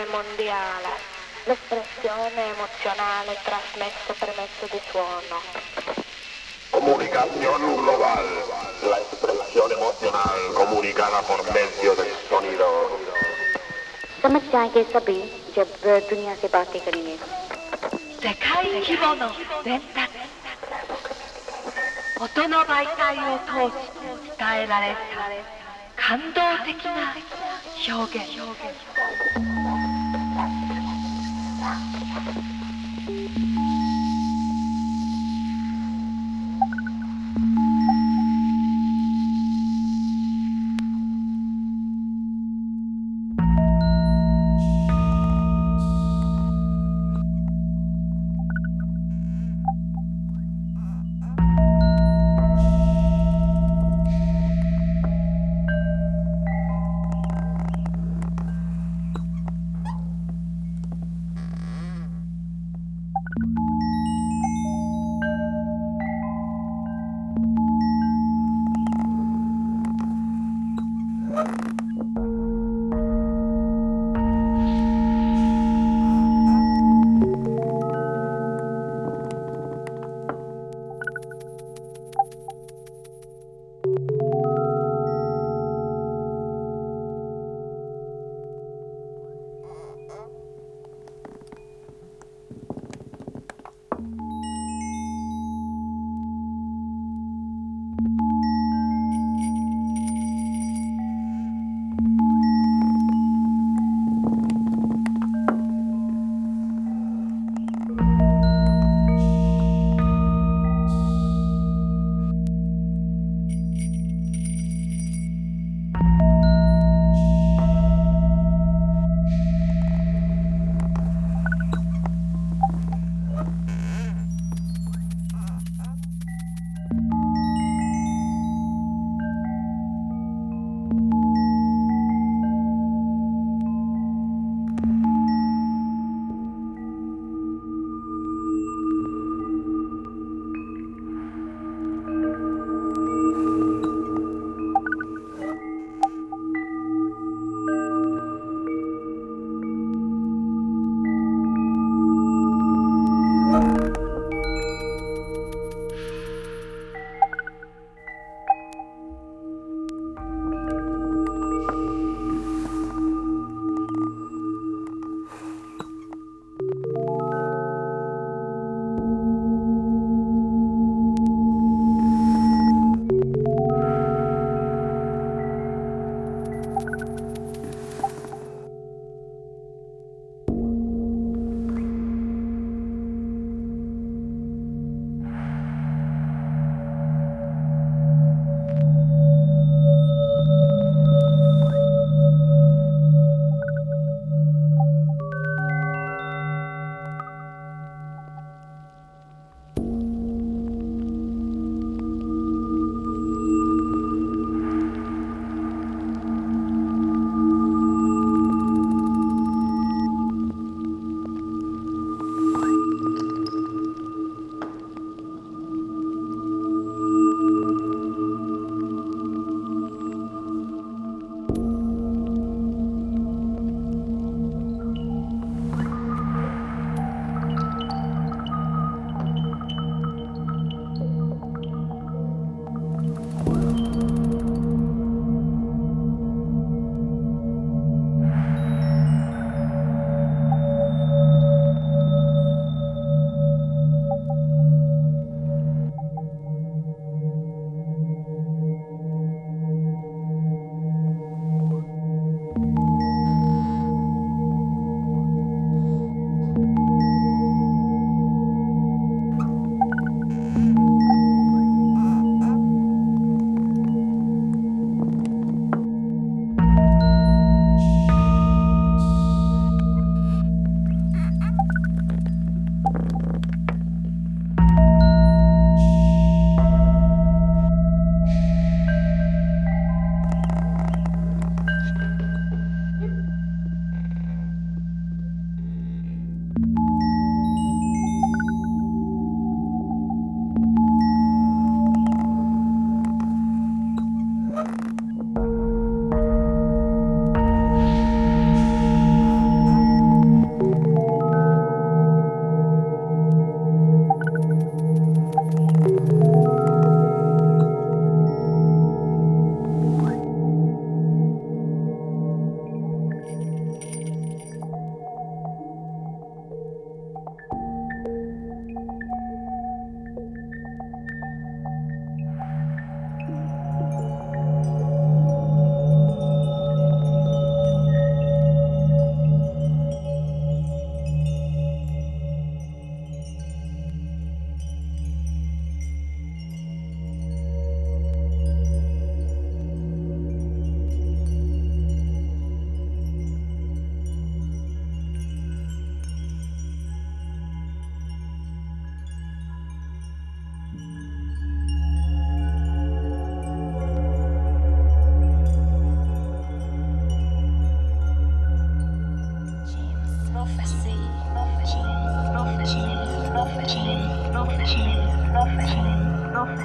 comunicazione mondiale, l'espressione emozionale trasmessa per mezzo di suono. Comunicación global. La expresión emocional comunicada por medio del sonido. समझ जाएंगे सभी जब दुनिया से बातें करेंगे 世界規模の伝達音の媒体を通し伝えられた感動的な表現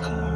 Fuck.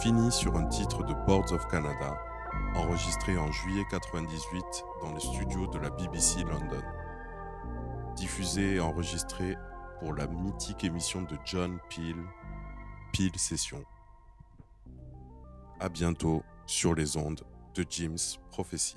Finit sur un titre de Boards of Canada, enregistré en juillet 98 dans les studios de la BBC London. Diffusé et enregistré pour la mythique émission de John Peel, Peel Session. À bientôt sur les ondes de Jim's Prophecy.